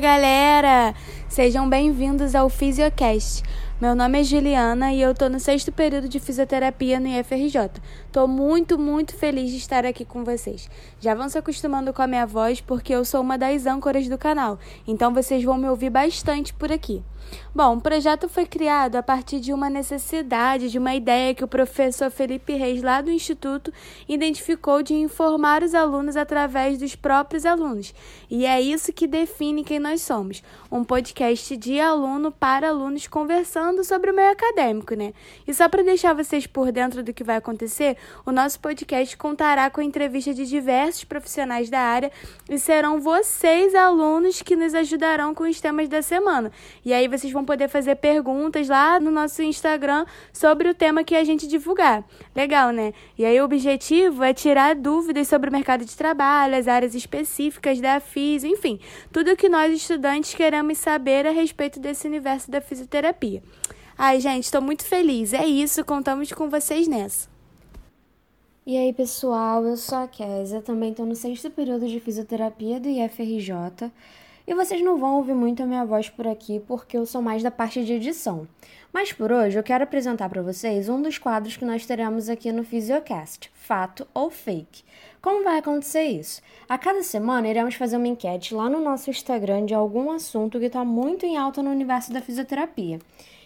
galera! Sejam bem-vindos ao Fisiocast. Meu nome é Juliana e eu tô no sexto período de fisioterapia no IFRJ. Tô muito, muito feliz de estar aqui com vocês. Já vão se acostumando com a minha voz porque eu sou uma das âncoras do canal, então vocês vão me ouvir bastante por aqui. Bom, o projeto foi criado a partir de uma necessidade, de uma ideia que o professor Felipe Reis, lá do Instituto, identificou de informar os alunos através dos próprios alunos. E é isso que define quem nós somos: um podcast de aluno para alunos conversando sobre o meio acadêmico, né? E só para deixar vocês por dentro do que vai acontecer, o nosso podcast contará com a entrevista de diversos profissionais da área e serão vocês, alunos, que nos ajudarão com os temas da semana. E aí vocês vão poder fazer perguntas lá no nosso Instagram sobre o tema que a gente divulgar. Legal, né? E aí o objetivo é tirar dúvidas sobre o mercado de trabalho, as áreas específicas da FIS, enfim, tudo o que nós estudantes queremos saber a respeito desse universo da fisioterapia. Ai, gente, estou muito feliz. É isso, contamos com vocês nessa. E aí, pessoal, eu sou a Késia, também estou no sexto período de fisioterapia do IFRJ. E vocês não vão ouvir muito a minha voz por aqui porque eu sou mais da parte de edição. Mas por hoje eu quero apresentar para vocês um dos quadros que nós teremos aqui no Physiocast, fato ou fake. Como vai acontecer isso? A cada semana iremos fazer uma enquete lá no nosso Instagram de algum assunto que está muito em alta no universo da fisioterapia.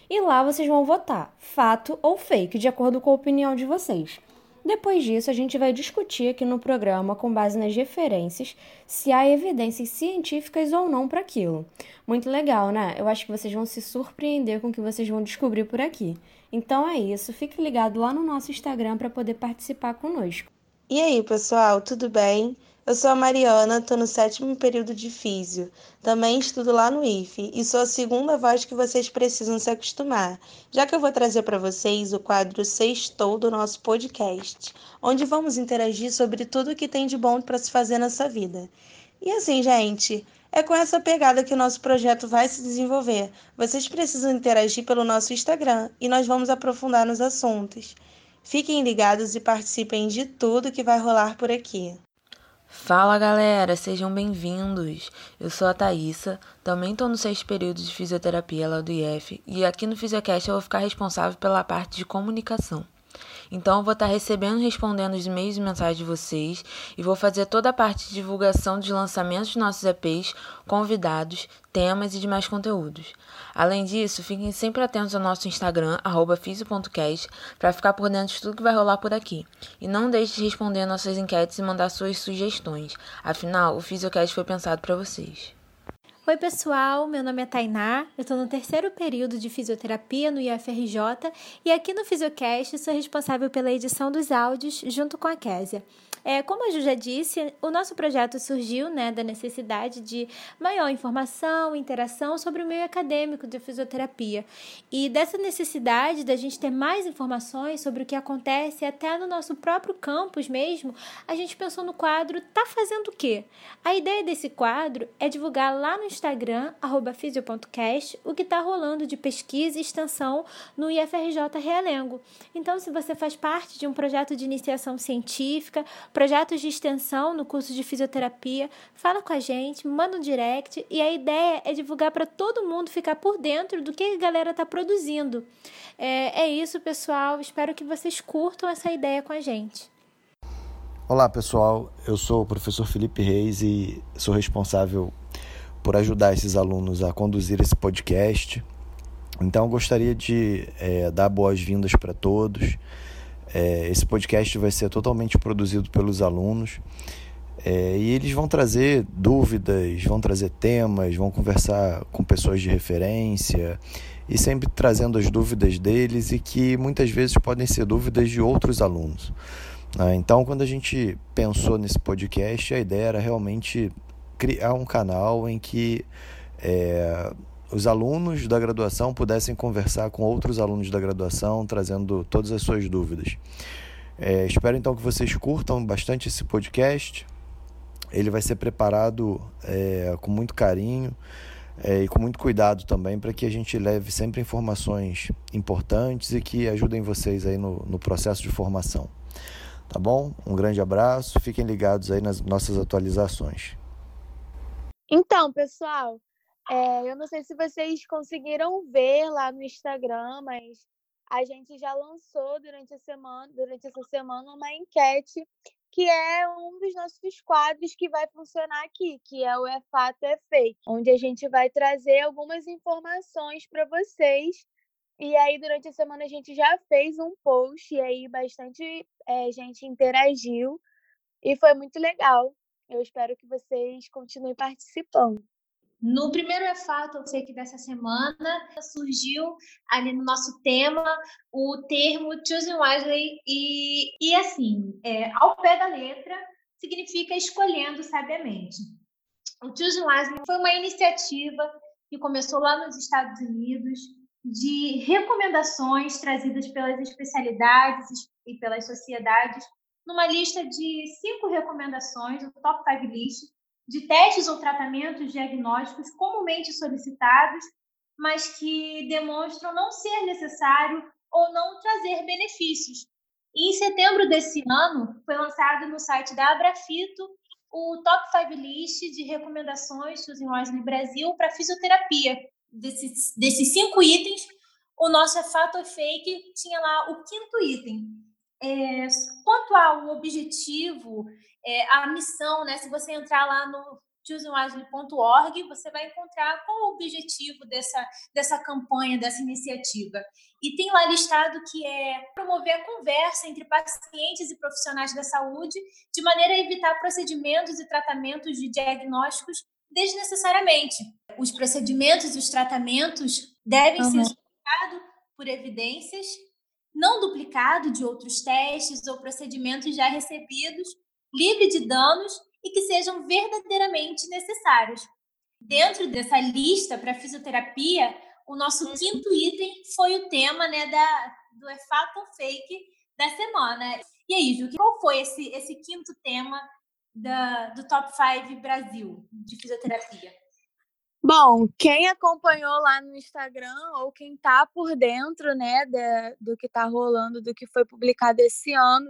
E lá vocês vão votar fato ou fake, de acordo com a opinião de vocês. Depois disso, a gente vai discutir aqui no programa, com base nas referências, se há evidências científicas ou não para aquilo. Muito legal, né? Eu acho que vocês vão se surpreender com o que vocês vão descobrir por aqui. Então é isso, fique ligado lá no nosso Instagram para poder participar conosco. E aí, pessoal, tudo bem? Eu sou a Mariana, estou no sétimo período de Físio. Também estudo lá no IFE e sou a segunda voz que vocês precisam se acostumar, já que eu vou trazer para vocês o quadro Sextou do nosso podcast, onde vamos interagir sobre tudo que tem de bom para se fazer nessa vida. E assim, gente, é com essa pegada que o nosso projeto vai se desenvolver. Vocês precisam interagir pelo nosso Instagram e nós vamos aprofundar nos assuntos. Fiquem ligados e participem de tudo que vai rolar por aqui. Fala galera, sejam bem-vindos. Eu sou a Thaísa, também estou no sexto período de fisioterapia lá do IF e aqui no Fisiocast eu vou ficar responsável pela parte de comunicação. Então eu vou estar recebendo e respondendo os e-mails e mensagens de vocês e vou fazer toda a parte de divulgação dos lançamentos dos nossos EPs, convidados, temas e demais conteúdos. Além disso, fiquem sempre atentos ao nosso Instagram, fisio.cast, para ficar por dentro de tudo que vai rolar por aqui. E não deixe de responder nossas enquetes e mandar suas sugestões. Afinal, o Fisiocast foi pensado para vocês. Oi, pessoal. Meu nome é Tainá. Eu estou no terceiro período de fisioterapia no IFRJ e aqui no Fisiocast sou responsável pela edição dos áudios junto com a Késia. É, como a Ju já disse, o nosso projeto surgiu né, da necessidade de maior informação, interação sobre o meio acadêmico de fisioterapia. E dessa necessidade da gente ter mais informações sobre o que acontece até no nosso próprio campus mesmo, a gente pensou no quadro Tá Fazendo o Quê? A ideia desse quadro é divulgar lá no Instagram, fisio.cast, o que está rolando de pesquisa e extensão no IFRJ Realengo. Então, se você faz parte de um projeto de iniciação científica, projetos de extensão no curso de fisioterapia, fala com a gente, manda um direct e a ideia é divulgar para todo mundo ficar por dentro do que a galera está produzindo. É, é isso, pessoal. Espero que vocês curtam essa ideia com a gente. Olá, pessoal. Eu sou o professor Felipe Reis e sou responsável por ajudar esses alunos a conduzir esse podcast. Então, gostaria de é, dar boas-vindas para todos. É, esse podcast vai ser totalmente produzido pelos alunos é, e eles vão trazer dúvidas, vão trazer temas, vão conversar com pessoas de referência e sempre trazendo as dúvidas deles e que muitas vezes podem ser dúvidas de outros alunos. Né? Então, quando a gente pensou nesse podcast, a ideia era realmente criar um canal em que é, os alunos da graduação pudessem conversar com outros alunos da graduação, trazendo todas as suas dúvidas. É, espero então que vocês curtam bastante esse podcast. Ele vai ser preparado é, com muito carinho é, e com muito cuidado também para que a gente leve sempre informações importantes e que ajudem vocês aí no, no processo de formação. Tá bom? Um grande abraço, fiquem ligados aí nas nossas atualizações. Então, pessoal, É, eu não sei se vocês conseguiram ver lá no Instagram, mas a gente já lançou durante a semana, durante essa semana, uma enquete que é um dos nossos quadros que vai funcionar aqui, que é o É Fato é Fake, onde a gente vai trazer algumas informações para vocês. E aí, durante a semana, a gente já fez um post e aí bastante é, gente interagiu e foi muito legal. Eu espero que vocês continuem participando. No primeiro é fato, eu sei que dessa semana surgiu ali no nosso tema o termo choosing wisely e, e assim, é, ao pé da letra, significa escolhendo sabiamente. O choosing wisely foi uma iniciativa que começou lá nos Estados Unidos de recomendações trazidas pelas especialidades e pelas sociedades numa lista de cinco recomendações, o Top 5 List, de testes ou tratamentos diagnósticos comumente solicitados, mas que demonstram não ser necessário ou não trazer benefícios. E em setembro desse ano, foi lançado no site da Abrafito o Top 5 List de recomendações Susan Wesley Brasil para fisioterapia. Desses, desses cinco itens, o nosso é fato ou fake tinha lá o quinto item. É, quanto ao objetivo é, a missão, né? Se você entrar lá no choosewisely.org, você vai encontrar qual o objetivo dessa, dessa campanha, dessa iniciativa. E tem lá listado que é promover a conversa entre pacientes e profissionais da saúde, de maneira a evitar procedimentos e tratamentos de diagnósticos desnecessariamente. Os procedimentos e os tratamentos devem uhum. ser explicados por evidências, não duplicado de outros testes ou procedimentos já recebidos livre de danos e que sejam verdadeiramente necessários. Dentro dessa lista para fisioterapia, o nosso uhum. quinto item foi o tema né, da, do é fato ou fake da semana. E aí, Ju, qual foi esse, esse quinto tema da, do Top 5 Brasil de fisioterapia? Bom, quem acompanhou lá no Instagram ou quem está por dentro né, de, do que está rolando, do que foi publicado esse ano,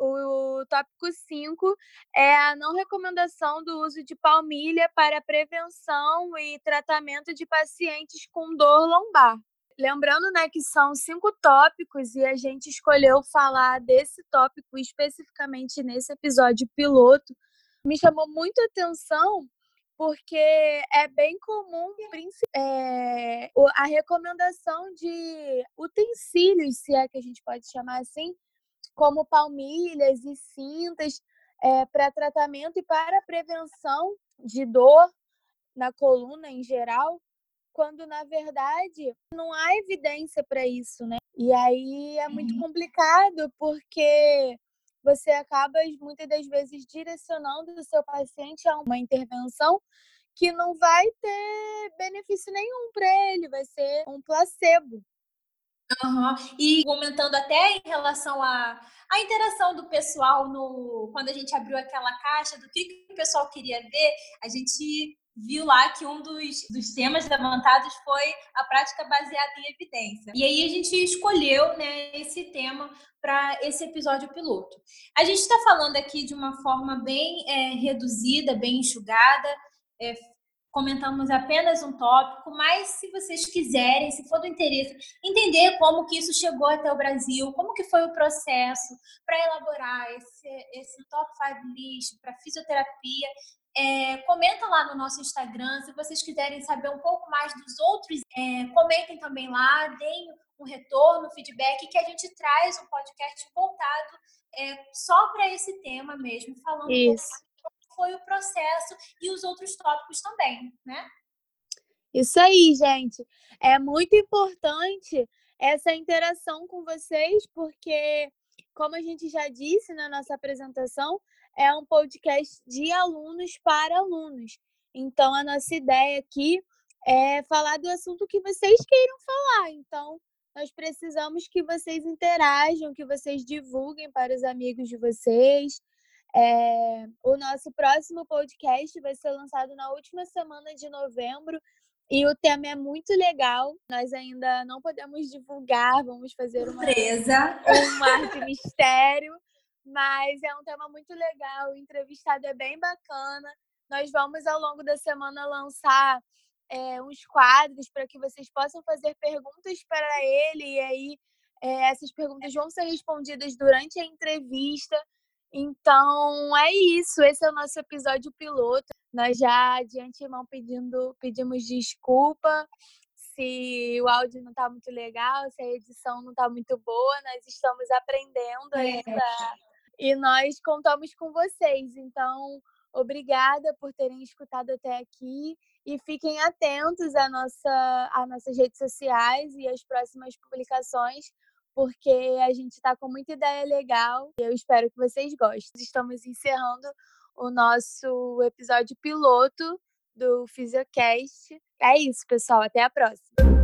o tópico 5 é a não recomendação do uso de palmilha para prevenção e tratamento de pacientes com dor lombar. Lembrando né, que são cinco tópicos e a gente escolheu falar desse tópico especificamente nesse episódio piloto. Me chamou muito a atenção porque é bem comum é, a recomendação de utensílios, se é que a gente pode chamar assim, como palmilhas e cintas é, para tratamento e para prevenção de dor na coluna em geral, quando na verdade não há evidência para isso, né? E aí é muito uhum. complicado porque você acaba muitas das vezes direcionando o seu paciente a uma intervenção que não vai ter benefício nenhum para ele, vai ser um placebo. Uhum. E comentando até em relação à, à interação do pessoal no quando a gente abriu aquela caixa do que, que o pessoal queria ver, a gente viu lá que um dos, dos temas levantados foi a prática baseada em evidência. E aí a gente escolheu né, esse tema para esse episódio piloto. A gente está falando aqui de uma forma bem é, reduzida, bem enxugada, é, comentamos apenas um tópico, mas se vocês quiserem, se for do interesse, entender como que isso chegou até o Brasil, como que foi o processo para elaborar esse, esse top 5 list para fisioterapia, é, comenta lá no nosso Instagram. Se vocês quiserem saber um pouco mais dos outros, é, comentem também lá, deem um retorno, feedback, que a gente traz um podcast voltado é, só para esse tema mesmo, falando Isso. Um foi o processo e os outros tópicos também, né? Isso aí, gente. É muito importante essa interação com vocês, porque, como a gente já disse na nossa apresentação, é um podcast de alunos para alunos. Então, a nossa ideia aqui é falar do assunto que vocês queiram falar. Então, nós precisamos que vocês interajam, que vocês divulguem para os amigos de vocês, é, o nosso próximo podcast vai ser lançado na última semana de novembro e o tema é muito legal. Nós ainda não podemos divulgar, vamos fazer uma surpresa, um mar de mistério, mas é um tema muito legal. O entrevistado é bem bacana. Nós vamos ao longo da semana lançar é, uns quadros para que vocês possam fazer perguntas para ele e aí é, essas perguntas vão ser respondidas durante a entrevista. Então é isso, esse é o nosso episódio piloto. Nós já de antemão pedindo, pedimos desculpa se o áudio não está muito legal, se a edição não está muito boa, nós estamos aprendendo é. ainda. É. E nós contamos com vocês. Então, obrigada por terem escutado até aqui e fiquem atentos à nossa, às nossas redes sociais e às próximas publicações, porque a gente está com muita ideia legal e eu espero que vocês gostem. Estamos encerrando o nosso episódio piloto do Fisiocast. É isso, pessoal. Até a próxima.